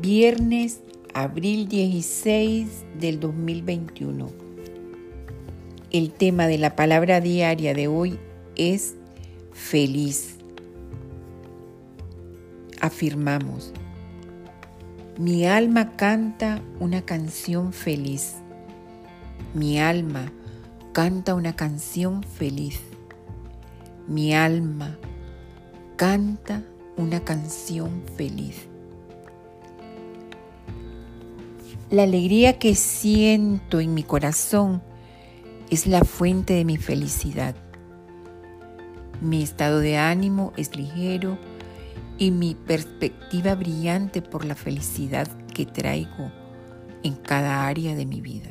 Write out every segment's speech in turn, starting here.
Viernes, abril 16 del 2021. El tema de la palabra diaria de hoy es feliz. Afirmamos, mi alma canta una canción feliz. Mi alma canta una canción feliz. Mi alma canta una canción feliz. La alegría que siento en mi corazón es la fuente de mi felicidad. Mi estado de ánimo es ligero y mi perspectiva brillante por la felicidad que traigo en cada área de mi vida.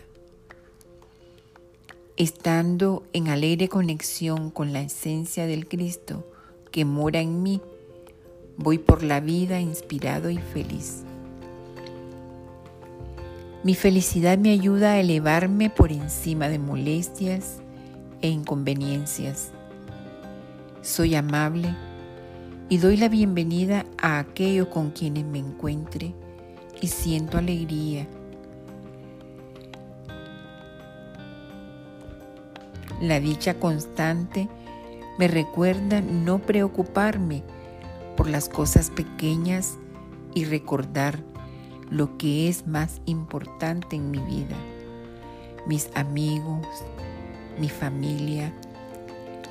Estando en alegre conexión con la esencia del Cristo que mora en mí, voy por la vida inspirado y feliz. Mi felicidad me ayuda a elevarme por encima de molestias e inconveniencias. Soy amable y doy la bienvenida a aquellos con quienes me encuentre y siento alegría. La dicha constante me recuerda no preocuparme por las cosas pequeñas y recordar lo que es más importante en mi vida, mis amigos, mi familia,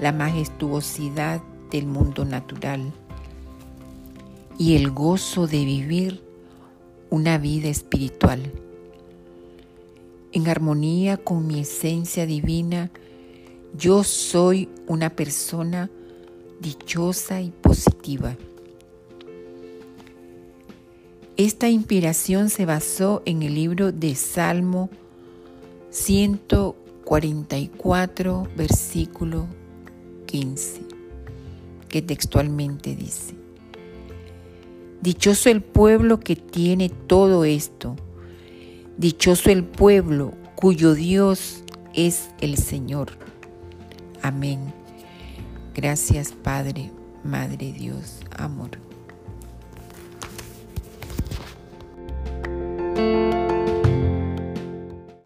la majestuosidad del mundo natural y el gozo de vivir una vida espiritual. En armonía con mi esencia divina, yo soy una persona dichosa y positiva. Esta inspiración se basó en el libro de Salmo 144, versículo 15, que textualmente dice, Dichoso el pueblo que tiene todo esto, dichoso el pueblo cuyo Dios es el Señor. Amén. Gracias Padre, Madre Dios, amor.